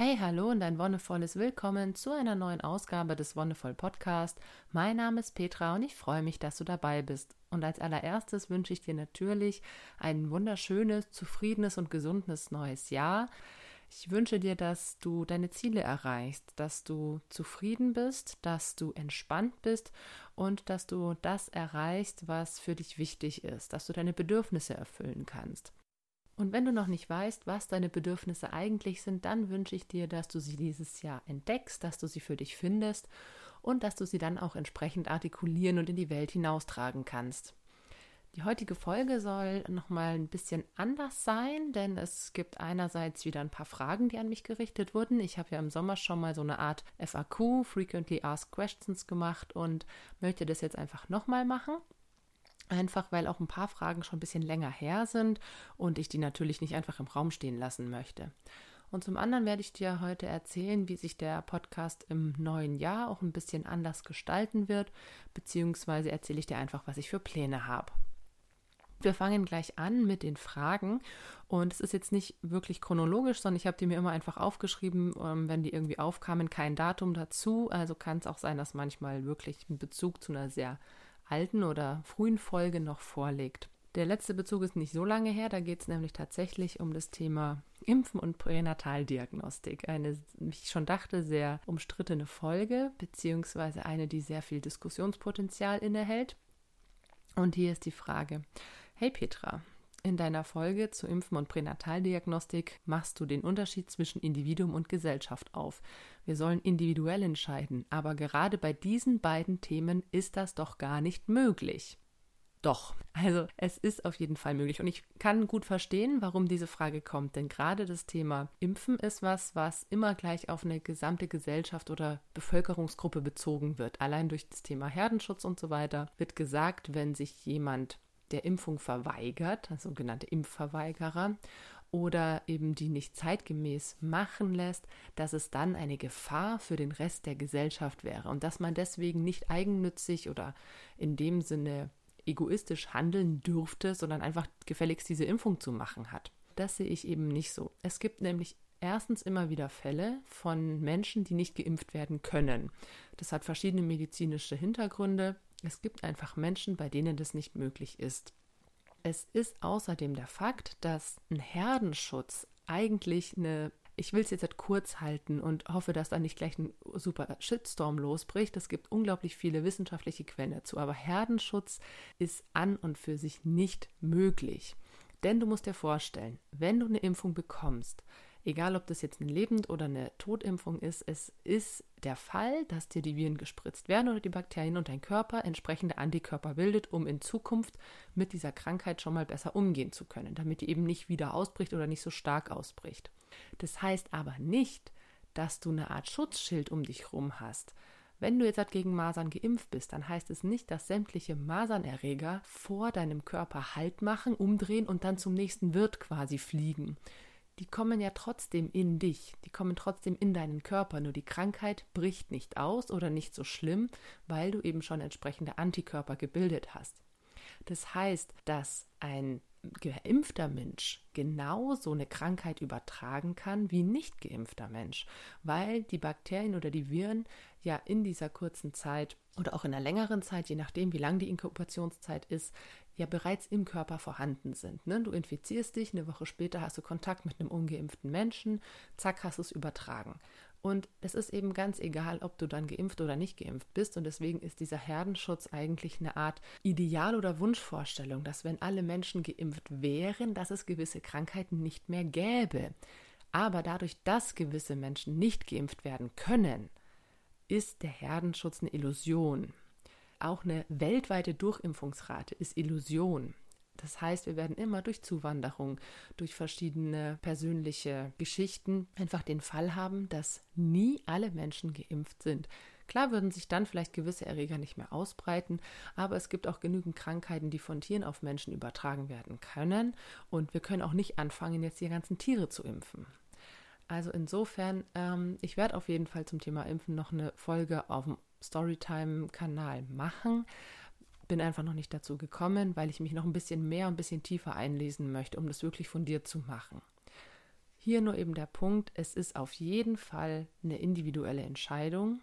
Hey, hallo und ein wonnevolles Willkommen zu einer neuen Ausgabe des Wonnevoll Podcast. Mein Name ist Petra und ich freue mich, dass du dabei bist. Und als allererstes wünsche ich dir natürlich ein wunderschönes, zufriedenes und gesundes neues Jahr. Ich wünsche dir, dass du deine Ziele erreichst, dass du zufrieden bist, dass du entspannt bist und dass du das erreichst, was für dich wichtig ist, dass du deine Bedürfnisse erfüllen kannst. Und wenn du noch nicht weißt, was deine Bedürfnisse eigentlich sind, dann wünsche ich dir, dass du sie dieses Jahr entdeckst, dass du sie für dich findest und dass du sie dann auch entsprechend artikulieren und in die Welt hinaustragen kannst. Die heutige Folge soll nochmal ein bisschen anders sein, denn es gibt einerseits wieder ein paar Fragen, die an mich gerichtet wurden. Ich habe ja im Sommer schon mal so eine Art FAQ, Frequently Asked Questions, gemacht und möchte das jetzt einfach nochmal machen. Einfach weil auch ein paar Fragen schon ein bisschen länger her sind und ich die natürlich nicht einfach im Raum stehen lassen möchte. Und zum anderen werde ich dir heute erzählen, wie sich der Podcast im neuen Jahr auch ein bisschen anders gestalten wird, beziehungsweise erzähle ich dir einfach, was ich für Pläne habe. Wir fangen gleich an mit den Fragen und es ist jetzt nicht wirklich chronologisch, sondern ich habe die mir immer einfach aufgeschrieben, ähm, wenn die irgendwie aufkamen, kein Datum dazu. Also kann es auch sein, dass manchmal wirklich ein Bezug zu einer sehr alten oder frühen Folge noch vorlegt. Der letzte Bezug ist nicht so lange her, da geht es nämlich tatsächlich um das Thema Impfen und Pränataldiagnostik. Eine, wie ich schon dachte, sehr umstrittene Folge, beziehungsweise eine, die sehr viel Diskussionspotenzial innehält. Und hier ist die Frage: Hey Petra, in deiner Folge zu Impfen und Pränataldiagnostik machst du den Unterschied zwischen Individuum und Gesellschaft auf. Wir sollen individuell entscheiden, aber gerade bei diesen beiden Themen ist das doch gar nicht möglich. Doch, also es ist auf jeden Fall möglich. Und ich kann gut verstehen, warum diese Frage kommt. Denn gerade das Thema Impfen ist was, was immer gleich auf eine gesamte Gesellschaft oder Bevölkerungsgruppe bezogen wird. Allein durch das Thema Herdenschutz und so weiter wird gesagt, wenn sich jemand der Impfung verweigert, sogenannte Impfverweigerer, oder eben die nicht zeitgemäß machen lässt, dass es dann eine Gefahr für den Rest der Gesellschaft wäre und dass man deswegen nicht eigennützig oder in dem Sinne egoistisch handeln dürfte, sondern einfach gefälligst diese Impfung zu machen hat. Das sehe ich eben nicht so. Es gibt nämlich erstens immer wieder Fälle von Menschen, die nicht geimpft werden können. Das hat verschiedene medizinische Hintergründe. Es gibt einfach Menschen, bei denen das nicht möglich ist. Es ist außerdem der Fakt, dass ein Herdenschutz eigentlich eine ich will es jetzt halt kurz halten und hoffe, dass da nicht gleich ein super Shitstorm losbricht. Es gibt unglaublich viele wissenschaftliche Quellen dazu, aber Herdenschutz ist an und für sich nicht möglich. Denn du musst dir vorstellen, wenn du eine Impfung bekommst, egal ob das jetzt eine Lebend- oder eine Totimpfung ist, es ist der Fall, dass dir die Viren gespritzt werden oder die Bakterien und dein Körper entsprechende Antikörper bildet, um in Zukunft mit dieser Krankheit schon mal besser umgehen zu können, damit die eben nicht wieder ausbricht oder nicht so stark ausbricht. Das heißt aber nicht, dass du eine Art Schutzschild um dich rum hast. Wenn du jetzt halt gegen Masern geimpft bist, dann heißt es nicht, dass sämtliche Masernerreger vor deinem Körper Halt machen, umdrehen und dann zum nächsten Wirt quasi fliegen die kommen ja trotzdem in dich, die kommen trotzdem in deinen Körper, nur die Krankheit bricht nicht aus oder nicht so schlimm, weil du eben schon entsprechende Antikörper gebildet hast. Das heißt, dass ein geimpfter Mensch genauso eine Krankheit übertragen kann wie nicht geimpfter Mensch, weil die Bakterien oder die Viren ja in dieser kurzen Zeit oder auch in einer längeren Zeit, je nachdem, wie lang die Inkubationszeit ist, ja bereits im Körper vorhanden sind. Ne? Du infizierst dich, eine Woche später hast du Kontakt mit einem ungeimpften Menschen, zack, hast du es übertragen. Und es ist eben ganz egal, ob du dann geimpft oder nicht geimpft bist. Und deswegen ist dieser Herdenschutz eigentlich eine Art Ideal- oder Wunschvorstellung, dass wenn alle Menschen geimpft wären, dass es gewisse Krankheiten nicht mehr gäbe. Aber dadurch, dass gewisse Menschen nicht geimpft werden können, ist der Herdenschutz eine Illusion. Auch eine weltweite Durchimpfungsrate ist Illusion. Das heißt, wir werden immer durch Zuwanderung, durch verschiedene persönliche Geschichten einfach den Fall haben, dass nie alle Menschen geimpft sind. Klar würden sich dann vielleicht gewisse Erreger nicht mehr ausbreiten, aber es gibt auch genügend Krankheiten, die von Tieren auf Menschen übertragen werden können. Und wir können auch nicht anfangen, jetzt die ganzen Tiere zu impfen. Also insofern, ähm, ich werde auf jeden Fall zum Thema Impfen noch eine Folge auf dem Storytime-Kanal machen. Bin einfach noch nicht dazu gekommen, weil ich mich noch ein bisschen mehr, ein bisschen tiefer einlesen möchte, um das wirklich von dir zu machen. Hier nur eben der Punkt, es ist auf jeden Fall eine individuelle Entscheidung,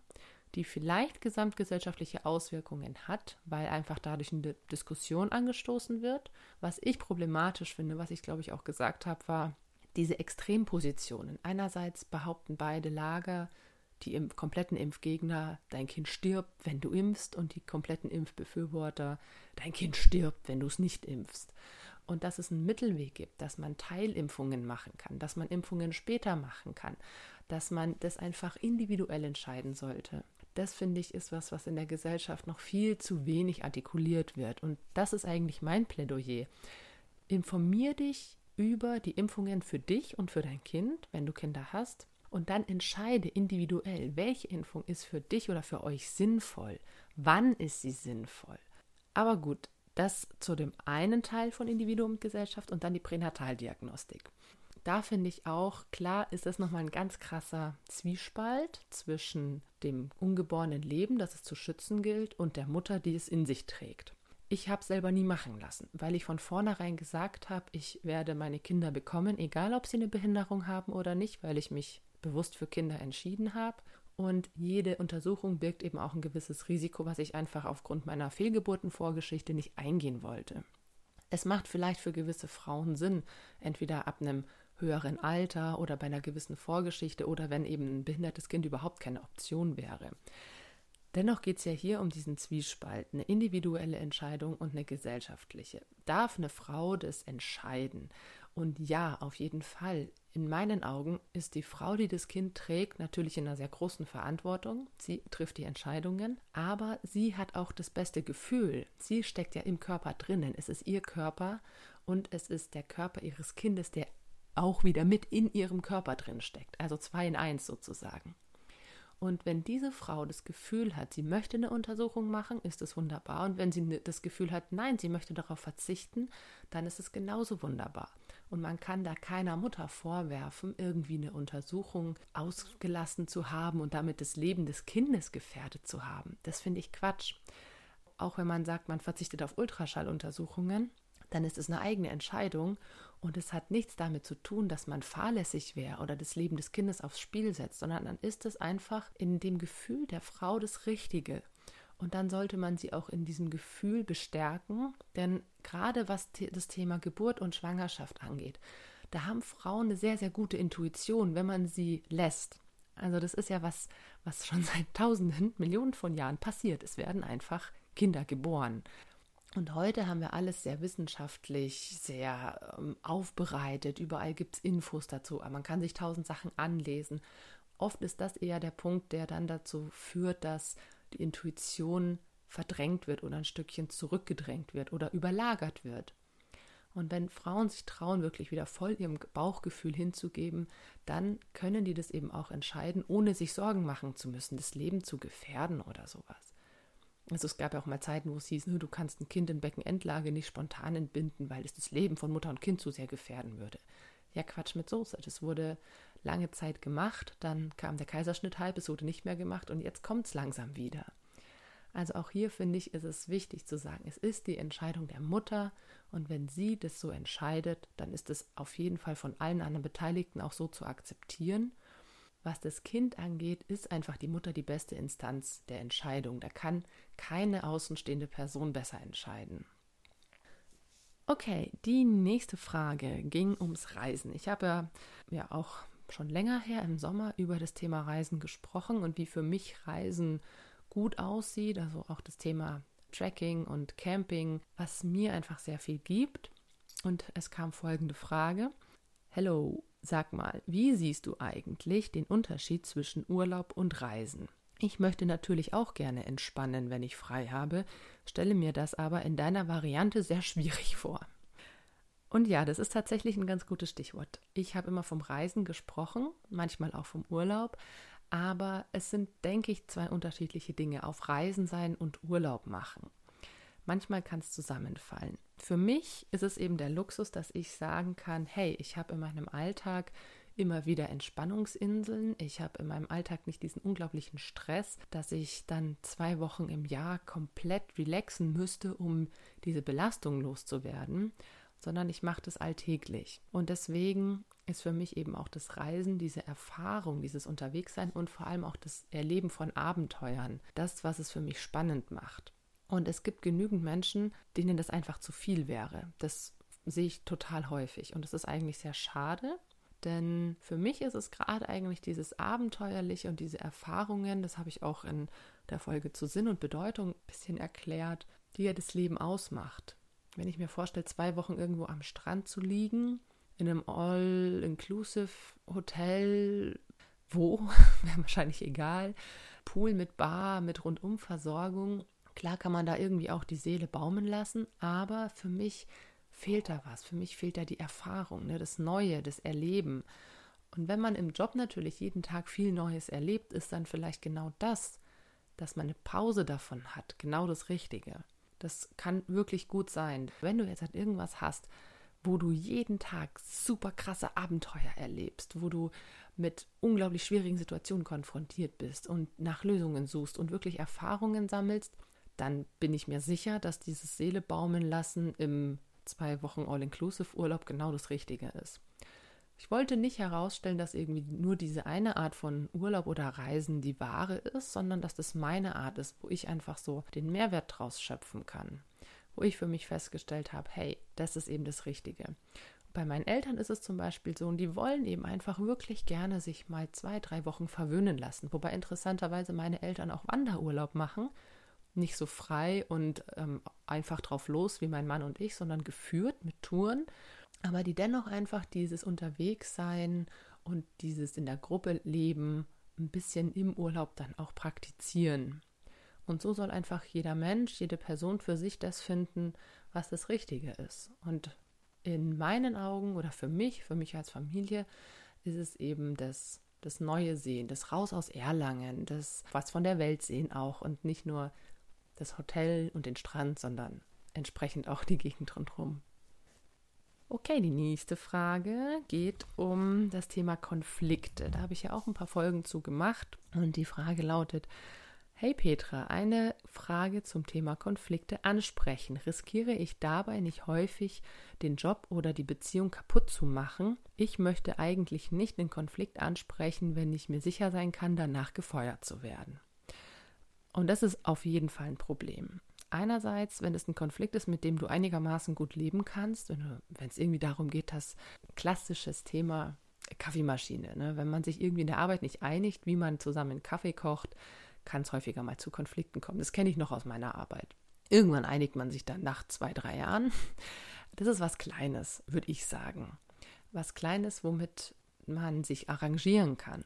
die vielleicht gesamtgesellschaftliche Auswirkungen hat, weil einfach dadurch eine Diskussion angestoßen wird. Was ich problematisch finde, was ich glaube ich auch gesagt habe, war diese Extrempositionen. Einerseits behaupten beide Lager, die im kompletten Impfgegner, dein Kind stirbt, wenn du impfst, und die kompletten Impfbefürworter, dein Kind stirbt, wenn du es nicht impfst. Und dass es einen Mittelweg gibt, dass man Teilimpfungen machen kann, dass man Impfungen später machen kann, dass man das einfach individuell entscheiden sollte. Das finde ich ist was, was in der Gesellschaft noch viel zu wenig artikuliert wird. Und das ist eigentlich mein Plädoyer. Informier dich über die Impfungen für dich und für dein Kind, wenn du Kinder hast. Und dann entscheide individuell, welche Impfung ist für dich oder für euch sinnvoll. Wann ist sie sinnvoll? Aber gut, das zu dem einen Teil von Individuum und Gesellschaft und dann die Pränataldiagnostik. Da finde ich auch, klar ist das nochmal ein ganz krasser Zwiespalt zwischen dem ungeborenen Leben, das es zu schützen gilt, und der Mutter, die es in sich trägt. Ich habe selber nie machen lassen, weil ich von vornherein gesagt habe, ich werde meine Kinder bekommen, egal ob sie eine Behinderung haben oder nicht, weil ich mich bewusst für Kinder entschieden habe. Und jede Untersuchung birgt eben auch ein gewisses Risiko, was ich einfach aufgrund meiner Fehlgeburtenvorgeschichte nicht eingehen wollte. Es macht vielleicht für gewisse Frauen Sinn, entweder ab einem höheren Alter oder bei einer gewissen Vorgeschichte oder wenn eben ein behindertes Kind überhaupt keine Option wäre. Dennoch geht es ja hier um diesen Zwiespalt, eine individuelle Entscheidung und eine gesellschaftliche. Darf eine Frau das entscheiden? Und ja, auf jeden Fall. In meinen Augen ist die Frau, die das Kind trägt, natürlich in einer sehr großen Verantwortung. Sie trifft die Entscheidungen, aber sie hat auch das beste Gefühl. Sie steckt ja im Körper drinnen. Es ist ihr Körper und es ist der Körper ihres Kindes, der auch wieder mit in ihrem Körper drin steckt. Also zwei in eins sozusagen. Und wenn diese Frau das Gefühl hat, sie möchte eine Untersuchung machen, ist es wunderbar. Und wenn sie ne, das Gefühl hat, nein, sie möchte darauf verzichten, dann ist es genauso wunderbar. Und man kann da keiner Mutter vorwerfen, irgendwie eine Untersuchung ausgelassen zu haben und damit das Leben des Kindes gefährdet zu haben. Das finde ich Quatsch. Auch wenn man sagt, man verzichtet auf Ultraschalluntersuchungen, dann ist es eine eigene Entscheidung und es hat nichts damit zu tun, dass man fahrlässig wäre oder das Leben des Kindes aufs Spiel setzt, sondern dann ist es einfach in dem Gefühl der Frau das Richtige. Und dann sollte man sie auch in diesem Gefühl bestärken, denn gerade was das Thema Geburt und Schwangerschaft angeht, da haben Frauen eine sehr, sehr gute Intuition, wenn man sie lässt. Also das ist ja was, was schon seit Tausenden, Millionen von Jahren passiert. Es werden einfach Kinder geboren. Und heute haben wir alles sehr wissenschaftlich, sehr ähm, aufbereitet. Überall gibt es Infos dazu. Aber man kann sich tausend Sachen anlesen. Oft ist das eher der Punkt, der dann dazu führt, dass die Intuition verdrängt wird oder ein Stückchen zurückgedrängt wird oder überlagert wird. Und wenn Frauen sich trauen, wirklich wieder voll ihrem Bauchgefühl hinzugeben, dann können die das eben auch entscheiden, ohne sich Sorgen machen zu müssen, das Leben zu gefährden oder sowas. Also es gab ja auch mal Zeiten, wo es hieß, du kannst ein Kind in Beckenendlage nicht spontan entbinden, weil es das Leben von Mutter und Kind zu sehr gefährden würde. Ja, Quatsch mit Soße. Das wurde lange Zeit gemacht, dann kam der Kaiserschnitt halb, es wurde nicht mehr gemacht und jetzt kommt es langsam wieder. Also auch hier finde ich, ist es wichtig zu sagen, es ist die Entscheidung der Mutter und wenn sie das so entscheidet, dann ist es auf jeden Fall von allen anderen Beteiligten auch so zu akzeptieren was das Kind angeht, ist einfach die Mutter die beste Instanz der Entscheidung. Da kann keine außenstehende Person besser entscheiden. Okay, die nächste Frage ging ums Reisen. Ich habe ja, auch schon länger her im Sommer über das Thema Reisen gesprochen und wie für mich Reisen gut aussieht, also auch das Thema Tracking und Camping, was mir einfach sehr viel gibt. Und es kam folgende Frage. Hello, Sag mal, wie siehst du eigentlich den Unterschied zwischen Urlaub und Reisen? Ich möchte natürlich auch gerne entspannen, wenn ich frei habe, stelle mir das aber in deiner Variante sehr schwierig vor. Und ja, das ist tatsächlich ein ganz gutes Stichwort. Ich habe immer vom Reisen gesprochen, manchmal auch vom Urlaub, aber es sind, denke ich, zwei unterschiedliche Dinge, auf Reisen sein und Urlaub machen. Manchmal kann es zusammenfallen. Für mich ist es eben der Luxus, dass ich sagen kann, hey, ich habe in meinem Alltag immer wieder Entspannungsinseln. Ich habe in meinem Alltag nicht diesen unglaublichen Stress, dass ich dann zwei Wochen im Jahr komplett relaxen müsste, um diese Belastung loszuwerden, sondern ich mache das alltäglich. Und deswegen ist für mich eben auch das Reisen, diese Erfahrung, dieses Unterwegssein und vor allem auch das Erleben von Abenteuern. Das, was es für mich spannend macht. Und es gibt genügend Menschen, denen das einfach zu viel wäre. Das sehe ich total häufig. Und das ist eigentlich sehr schade, denn für mich ist es gerade eigentlich dieses Abenteuerliche und diese Erfahrungen, das habe ich auch in der Folge zu Sinn und Bedeutung ein bisschen erklärt, die ja das Leben ausmacht. Wenn ich mir vorstelle, zwei Wochen irgendwo am Strand zu liegen, in einem All-Inclusive-Hotel, wo, wäre wahrscheinlich egal, Pool mit Bar, mit Rundumversorgung. Klar kann man da irgendwie auch die Seele baumen lassen, aber für mich fehlt da was. Für mich fehlt da die Erfahrung, ne, das Neue, das Erleben. Und wenn man im Job natürlich jeden Tag viel Neues erlebt, ist dann vielleicht genau das, dass man eine Pause davon hat, genau das Richtige. Das kann wirklich gut sein. Wenn du jetzt halt irgendwas hast, wo du jeden Tag super krasse Abenteuer erlebst, wo du mit unglaublich schwierigen Situationen konfrontiert bist und nach Lösungen suchst und wirklich Erfahrungen sammelst, dann bin ich mir sicher, dass dieses Seele baumeln lassen im zwei Wochen All-Inclusive-Urlaub genau das Richtige ist. Ich wollte nicht herausstellen, dass irgendwie nur diese eine Art von Urlaub oder Reisen die wahre ist, sondern dass das meine Art ist, wo ich einfach so den Mehrwert draus schöpfen kann. Wo ich für mich festgestellt habe, hey, das ist eben das Richtige. Bei meinen Eltern ist es zum Beispiel so, und die wollen eben einfach wirklich gerne sich mal zwei, drei Wochen verwöhnen lassen. Wobei interessanterweise meine Eltern auch Wanderurlaub machen nicht so frei und ähm, einfach drauf los wie mein Mann und ich, sondern geführt mit Touren, aber die dennoch einfach dieses Unterwegssein und dieses in der Gruppe leben ein bisschen im Urlaub dann auch praktizieren. Und so soll einfach jeder Mensch, jede Person für sich das finden, was das Richtige ist. Und in meinen Augen oder für mich, für mich als Familie, ist es eben das, das Neue sehen, das Raus aus Erlangen, das was von der Welt sehen auch und nicht nur das Hotel und den Strand, sondern entsprechend auch die Gegend rundherum. Okay, die nächste Frage geht um das Thema Konflikte. Da habe ich ja auch ein paar Folgen zu gemacht und die Frage lautet, Hey Petra, eine Frage zum Thema Konflikte ansprechen. Riskiere ich dabei nicht häufig, den Job oder die Beziehung kaputt zu machen? Ich möchte eigentlich nicht den Konflikt ansprechen, wenn ich mir sicher sein kann, danach gefeuert zu werden. Und das ist auf jeden Fall ein Problem. Einerseits, wenn es ein Konflikt ist, mit dem du einigermaßen gut leben kannst, wenn, es irgendwie darum geht, das klassisches Thema Kaffeemaschine, ne? wenn man sich irgendwie in der Arbeit nicht einigt, wie man zusammen Kaffee kocht, kann es häufiger mal zu Konflikten kommen. Das kenne ich noch aus meiner Arbeit. Irgendwann einigt man sich dann nach zwei, drei Jahren. Das ist was Kleines, würde ich sagen. Was Kleines, womit man sich arrangieren kann.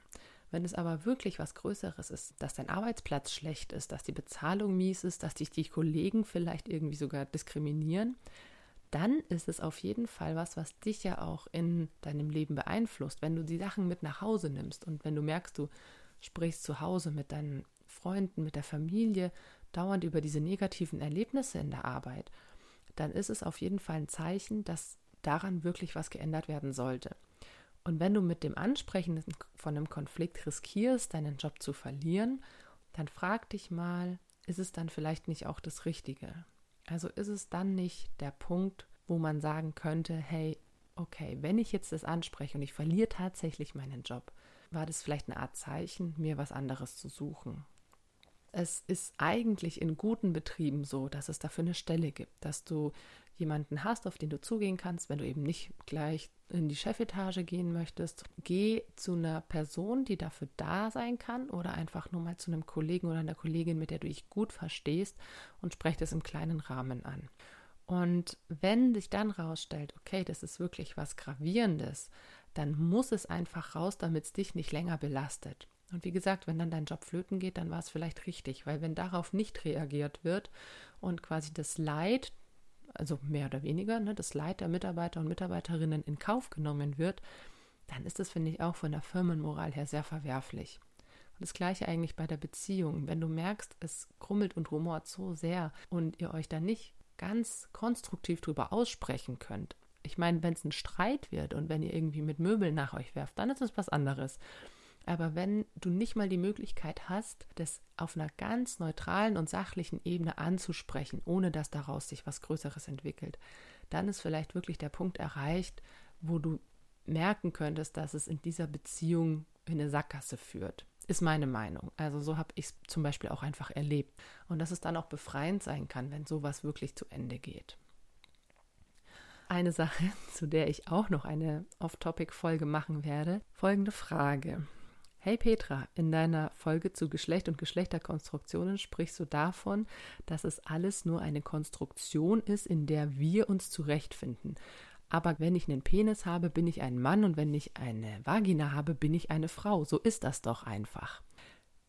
Wenn es aber wirklich was Größeres ist, dass dein Arbeitsplatz schlecht ist, dass die Bezahlung mies ist, dass dich die Kollegen vielleicht irgendwie sogar diskriminieren, dann ist es auf jeden Fall was, was dich ja auch in deinem Leben beeinflusst. Wenn du die Sachen mit nach Hause nimmst und wenn du merkst, du sprichst zu Hause mit deinen Freunden, mit der Familie dauernd über diese negativen Erlebnisse in der Arbeit, dann ist es auf jeden Fall ein Zeichen, dass daran wirklich was geändert werden sollte. Und wenn du mit dem Ansprechen von einem Konflikt riskierst, deinen Job zu verlieren, dann frag dich mal, ist es dann vielleicht nicht auch das Richtige? Also ist es dann nicht der Punkt, wo man sagen könnte, hey, okay, wenn ich jetzt das anspreche und ich verliere tatsächlich meinen Job, war das vielleicht eine Art Zeichen, mir was anderes zu suchen. Es ist eigentlich in guten Betrieben so, dass es dafür eine Stelle gibt, dass du jemanden hast, auf den du zugehen kannst, wenn du eben nicht gleich in die Chefetage gehen möchtest, geh zu einer Person, die dafür da sein kann oder einfach nur mal zu einem Kollegen oder einer Kollegin, mit der du dich gut verstehst und sprech das im kleinen Rahmen an. Und wenn sich dann rausstellt, okay, das ist wirklich was Gravierendes, dann muss es einfach raus, damit es dich nicht länger belastet. Und wie gesagt, wenn dann dein Job flöten geht, dann war es vielleicht richtig, weil wenn darauf nicht reagiert wird und quasi das Leid also mehr oder weniger, ne, das Leid der Mitarbeiter und Mitarbeiterinnen in Kauf genommen wird, dann ist das, finde ich, auch von der Firmenmoral her sehr verwerflich. Und das gleiche eigentlich bei der Beziehung. Wenn du merkst, es krummelt und rumort so sehr und ihr euch da nicht ganz konstruktiv drüber aussprechen könnt. Ich meine, wenn es ein Streit wird und wenn ihr irgendwie mit Möbeln nach euch werft, dann ist es was anderes. Aber wenn du nicht mal die Möglichkeit hast, das auf einer ganz neutralen und sachlichen Ebene anzusprechen, ohne dass daraus sich was Größeres entwickelt, dann ist vielleicht wirklich der Punkt erreicht, wo du merken könntest, dass es in dieser Beziehung in eine Sackgasse führt. Ist meine Meinung. Also so habe ich es zum Beispiel auch einfach erlebt. Und dass es dann auch befreiend sein kann, wenn sowas wirklich zu Ende geht. Eine Sache, zu der ich auch noch eine Off-Topic-Folge machen werde. Folgende Frage. Hey Petra, in deiner Folge zu Geschlecht und Geschlechterkonstruktionen sprichst du davon, dass es alles nur eine Konstruktion ist, in der wir uns zurechtfinden. Aber wenn ich einen Penis habe, bin ich ein Mann und wenn ich eine Vagina habe, bin ich eine Frau. So ist das doch einfach.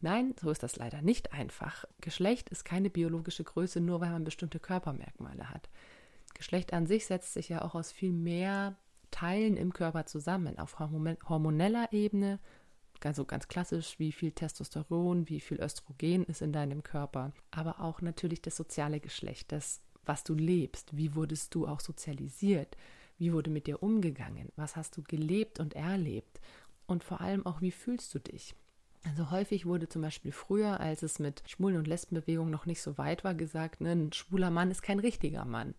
Nein, so ist das leider nicht einfach. Geschlecht ist keine biologische Größe, nur weil man bestimmte Körpermerkmale hat. Geschlecht an sich setzt sich ja auch aus viel mehr Teilen im Körper zusammen, auf hormoneller Ebene, also ganz klassisch, wie viel Testosteron, wie viel Östrogen ist in deinem Körper, aber auch natürlich das soziale Geschlecht, das, was du lebst, wie wurdest du auch sozialisiert, wie wurde mit dir umgegangen? Was hast du gelebt und erlebt? Und vor allem auch, wie fühlst du dich? Also häufig wurde zum Beispiel früher, als es mit Schwulen- und Lesbenbewegung noch nicht so weit war, gesagt, ne, ein schwuler Mann ist kein richtiger Mann,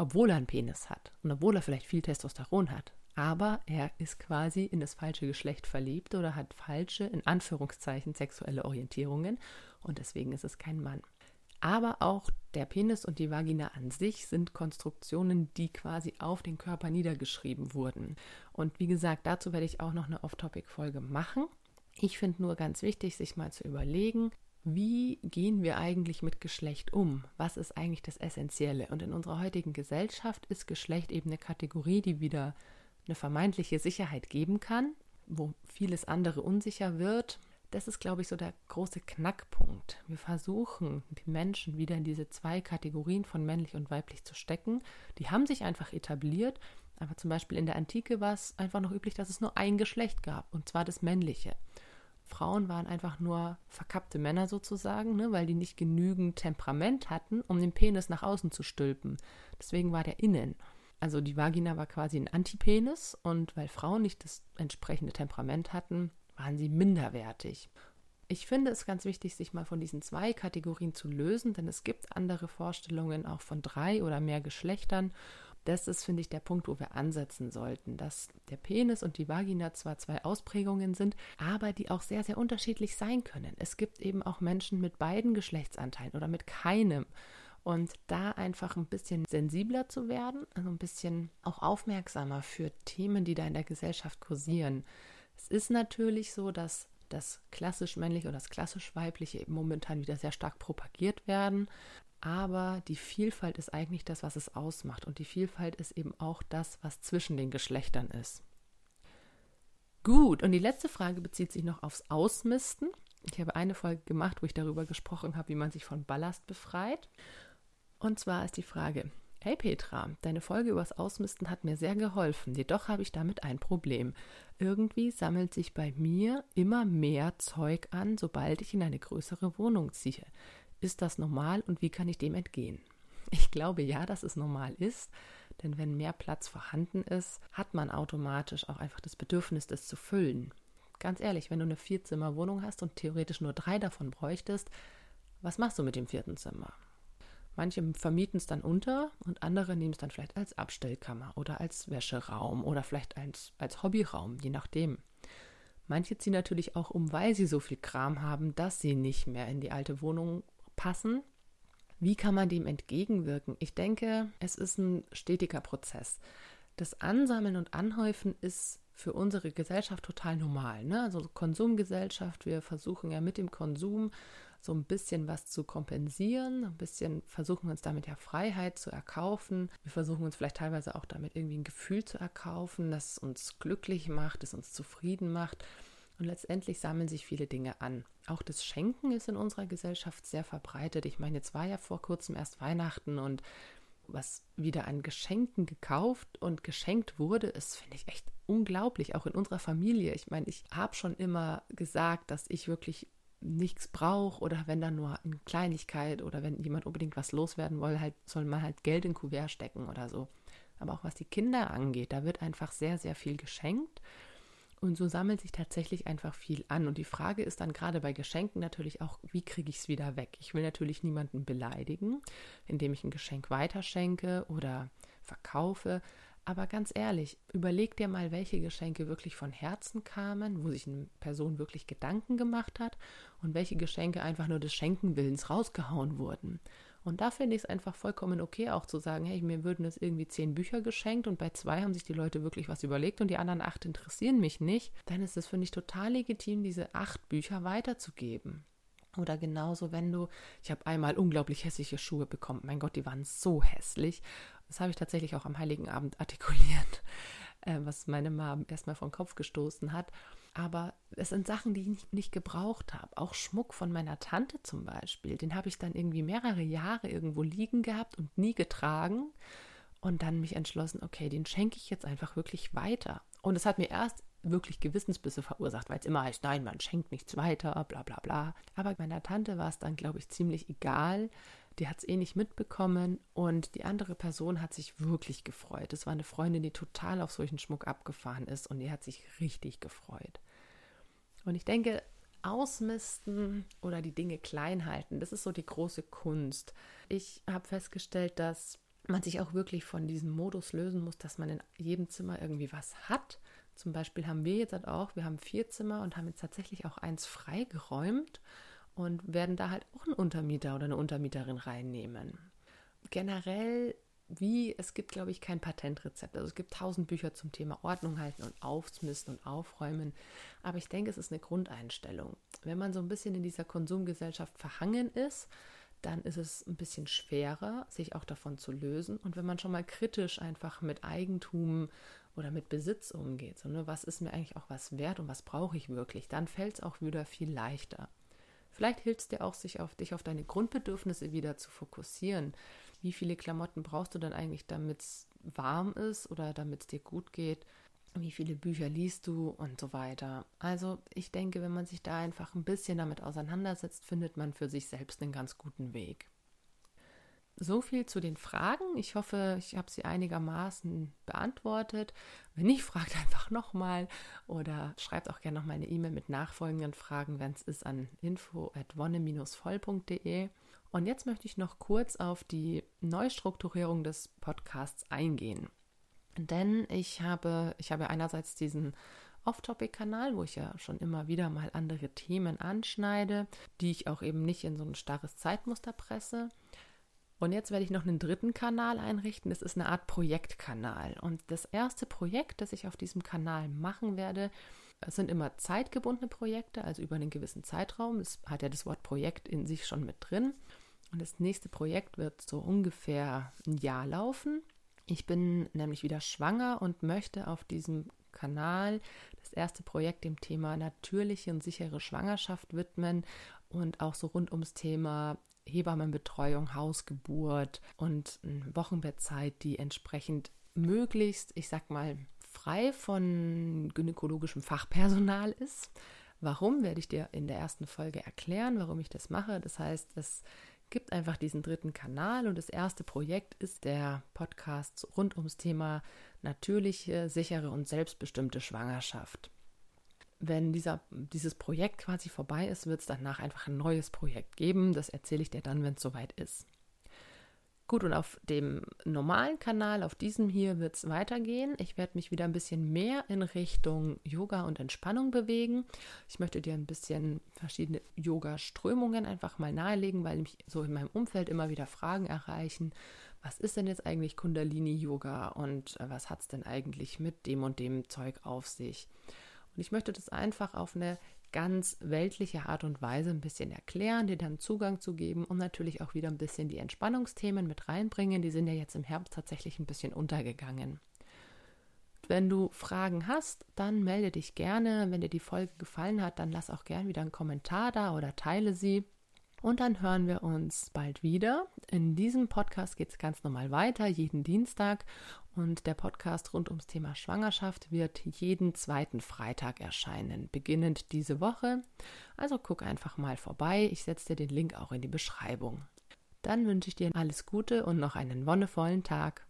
obwohl er einen Penis hat und obwohl er vielleicht viel Testosteron hat. Aber er ist quasi in das falsche Geschlecht verliebt oder hat falsche, in Anführungszeichen, sexuelle Orientierungen und deswegen ist es kein Mann. Aber auch der Penis und die Vagina an sich sind Konstruktionen, die quasi auf den Körper niedergeschrieben wurden. Und wie gesagt, dazu werde ich auch noch eine Off-Topic-Folge machen. Ich finde nur ganz wichtig, sich mal zu überlegen, wie gehen wir eigentlich mit Geschlecht um? Was ist eigentlich das Essentielle? Und in unserer heutigen Gesellschaft ist Geschlecht eben eine Kategorie, die wieder eine vermeintliche Sicherheit geben kann, wo vieles andere unsicher wird das ist, glaube ich, so der große Knackpunkt. Wir versuchen, die Menschen wieder in diese zwei Kategorien von männlich und weiblich zu stecken. Die haben sich einfach etabliert, aber zum Beispiel in der Antike war es einfach noch üblich, dass es nur ein Geschlecht gab, und zwar das männliche. Frauen waren einfach nur verkappte Männer sozusagen, ne, weil die nicht genügend Temperament hatten, um den Penis nach außen zu stülpen. Deswegen war der innen. Also die Vagina war quasi ein Antipenis und weil Frauen nicht das entsprechende Temperament hatten, waren sie minderwertig. Ich finde es ganz wichtig, sich mal von diesen zwei Kategorien zu lösen, denn es gibt andere Vorstellungen auch von drei oder mehr Geschlechtern. Das ist, finde ich, der Punkt, wo wir ansetzen sollten, dass der Penis und die Vagina zwar zwei Ausprägungen sind, aber die auch sehr, sehr unterschiedlich sein können. Es gibt eben auch Menschen mit beiden Geschlechtsanteilen oder mit keinem. Und da einfach ein bisschen sensibler zu werden, also ein bisschen auch aufmerksamer für Themen, die da in der Gesellschaft kursieren. Es ist natürlich so, dass das klassisch männliche und das klassisch weibliche eben momentan wieder sehr stark propagiert werden. Aber die Vielfalt ist eigentlich das, was es ausmacht. Und die Vielfalt ist eben auch das, was zwischen den Geschlechtern ist. Gut, und die letzte Frage bezieht sich noch aufs Ausmisten. Ich habe eine Folge gemacht, wo ich darüber gesprochen habe, wie man sich von Ballast befreit. Und zwar ist die Frage, Hey Petra, deine Folge übers Ausmisten hat mir sehr geholfen, jedoch habe ich damit ein Problem. Irgendwie sammelt sich bei mir immer mehr Zeug an, sobald ich in eine größere Wohnung ziehe. Ist das normal und wie kann ich dem entgehen? Ich glaube ja, dass es normal ist, denn wenn mehr Platz vorhanden ist, hat man automatisch auch einfach das Bedürfnis, das zu füllen. Ganz ehrlich, wenn du eine Vierzimmerwohnung hast und theoretisch nur drei davon bräuchtest, was machst du mit dem vierten Zimmer? Manche vermieten es dann unter und andere nehmen es dann vielleicht als Abstellkammer oder als Wäscheraum oder vielleicht als, als Hobbyraum, je nachdem. Manche ziehen natürlich auch um, weil sie so viel Kram haben, dass sie nicht mehr in die alte Wohnung passen. Wie kann man dem entgegenwirken? Ich denke, es ist ein stetiger Prozess. Das Ansammeln und Anhäufen ist für unsere Gesellschaft total normal. Ne? Also Konsumgesellschaft, wir versuchen ja mit dem Konsum so ein bisschen was zu kompensieren, ein bisschen versuchen uns damit ja Freiheit zu erkaufen. Wir versuchen uns vielleicht teilweise auch damit irgendwie ein Gefühl zu erkaufen, das uns glücklich macht, das uns zufrieden macht. Und letztendlich sammeln sich viele Dinge an. Auch das Schenken ist in unserer Gesellschaft sehr verbreitet. Ich meine, jetzt war ja vor kurzem erst Weihnachten und was wieder an Geschenken gekauft und geschenkt wurde, ist, finde ich, echt unglaublich, auch in unserer Familie. Ich meine, ich habe schon immer gesagt, dass ich wirklich nichts braucht oder wenn dann nur eine Kleinigkeit oder wenn jemand unbedingt was loswerden will, halt, soll man halt Geld in Kuvert stecken oder so. Aber auch was die Kinder angeht, da wird einfach sehr, sehr viel geschenkt. Und so sammelt sich tatsächlich einfach viel an. Und die Frage ist dann gerade bei Geschenken natürlich auch, wie kriege ich es wieder weg? Ich will natürlich niemanden beleidigen, indem ich ein Geschenk weiterschenke oder verkaufe. Aber ganz ehrlich, überleg dir mal, welche Geschenke wirklich von Herzen kamen, wo sich eine Person wirklich Gedanken gemacht hat und welche Geschenke einfach nur des Schenkenwillens rausgehauen wurden. Und da finde ich es einfach vollkommen okay, auch zu sagen, hey, mir würden es irgendwie zehn Bücher geschenkt und bei zwei haben sich die Leute wirklich was überlegt und die anderen acht interessieren mich nicht. Dann ist es, finde ich, total legitim, diese acht Bücher weiterzugeben. Oder genauso, wenn du, ich habe einmal unglaublich hässliche Schuhe bekommen. Mein Gott, die waren so hässlich. Das habe ich tatsächlich auch am Heiligen Abend artikuliert, äh, was meine Mom erstmal vom Kopf gestoßen hat. Aber es sind Sachen, die ich nicht, nicht gebraucht habe. Auch Schmuck von meiner Tante zum Beispiel. Den habe ich dann irgendwie mehrere Jahre irgendwo liegen gehabt und nie getragen. Und dann mich entschlossen, okay, den schenke ich jetzt einfach wirklich weiter. Und es hat mir erst wirklich Gewissensbisse verursacht, weil es immer heißt, nein, man schenkt nichts weiter, bla bla bla. Aber meiner Tante war es dann, glaube ich, ziemlich egal. Die hat es eh nicht mitbekommen und die andere Person hat sich wirklich gefreut. Es war eine Freundin, die total auf solchen Schmuck abgefahren ist und die hat sich richtig gefreut. Und ich denke, ausmisten oder die Dinge klein halten, das ist so die große Kunst. Ich habe festgestellt, dass man sich auch wirklich von diesem Modus lösen muss, dass man in jedem Zimmer irgendwie was hat zum Beispiel haben wir jetzt auch, wir haben vier Zimmer und haben jetzt tatsächlich auch eins freigeräumt und werden da halt auch einen Untermieter oder eine Untermieterin reinnehmen. Generell, wie, es gibt, glaube ich, kein Patentrezept. Also es gibt tausend Bücher zum Thema Ordnung halten und aufmisten und aufräumen. Aber ich denke, es ist eine Grundeinstellung. Wenn man so ein bisschen in dieser Konsumgesellschaft verhangen ist, dann ist es ein bisschen schwerer, sich auch davon zu lösen. Und wenn man schon mal kritisch einfach mit Eigentum oder mit Besitz umgeht, sondern was ist mir eigentlich auch was wert und was brauche ich wirklich, dann fällt es auch wieder viel leichter. Vielleicht hilft es dir auch, sich auf dich auf deine Grundbedürfnisse wieder zu fokussieren. Wie viele Klamotten brauchst du denn eigentlich, damit es warm ist oder damit es dir gut geht? Wie viele Bücher liest du und so weiter? Also ich denke, wenn man sich da einfach ein bisschen damit auseinandersetzt, findet man für sich selbst einen ganz guten Weg. So viel zu den Fragen. Ich hoffe, ich habe sie einigermaßen beantwortet. Wenn nicht, fragt einfach nochmal oder schreibt auch gerne nochmal eine E-Mail mit nachfolgenden Fragen, wenn es ist, an info.wonne-voll.de. Und jetzt möchte ich noch kurz auf die Neustrukturierung des Podcasts eingehen. Denn ich habe, ich habe einerseits diesen Off-Topic-Kanal, wo ich ja schon immer wieder mal andere Themen anschneide, die ich auch eben nicht in so ein starres Zeitmuster presse. Und jetzt werde ich noch einen dritten Kanal einrichten. Das ist eine Art Projektkanal. Und das erste Projekt, das ich auf diesem Kanal machen werde, sind immer zeitgebundene Projekte, also über einen gewissen Zeitraum. Es hat ja das Wort Projekt in sich schon mit drin. Und das nächste Projekt wird so ungefähr ein Jahr laufen. Ich bin nämlich wieder schwanger und möchte auf diesem Kanal das erste Projekt dem Thema natürliche und sichere Schwangerschaft widmen und auch so rund ums Thema Hebammenbetreuung, Hausgeburt und Wochenbettzeit, die entsprechend möglichst, ich sag mal, frei von gynäkologischem Fachpersonal ist. Warum, werde ich dir in der ersten Folge erklären, warum ich das mache. Das heißt, es gibt einfach diesen dritten Kanal und das erste Projekt ist der Podcast rund ums Thema natürliche, sichere und selbstbestimmte Schwangerschaft wenn dieser, dieses Projekt quasi vorbei ist, wird es danach einfach ein neues Projekt geben. Das erzähle ich dir dann, wenn es soweit ist. Gut, und auf dem normalen Kanal, auf diesem hier, wird es weitergehen. Ich werde mich wieder ein bisschen mehr in Richtung Yoga und Entspannung bewegen. Ich möchte dir ein bisschen verschiedene Yoga-Strömungen einfach mal nahelegen, weil mich so in meinem Umfeld immer wieder Fragen erreichen. Was ist denn jetzt eigentlich Kundalini-Yoga und äh, was hat es denn eigentlich mit dem und dem Zeug auf sich? Und ich möchte das einfach auf eine ganz weltliche Art und Weise ein bisschen erklären, dir dann Zugang zu geben und natürlich auch wieder ein bisschen die Entspannungsthemen mit reinbringen. Die sind ja jetzt im Herbst tatsächlich ein bisschen untergegangen. Wenn du Fragen hast, dann melde dich gerne. Wenn dir die Folge gefallen hat, dann lass auch gerne wieder einen Kommentar da oder teile sie. Und dann hören wir uns bald wieder. In diesem Podcast geht es ganz normal weiter, jeden Dienstag. Und der Podcast rund ums Thema Schwangerschaft wird jeden zweiten Freitag erscheinen, beginnend diese Woche. Also guck einfach mal vorbei. Ich setze dir den Link auch in die Beschreibung. Dann wünsche ich dir alles Gute und noch einen wonnevollen Tag.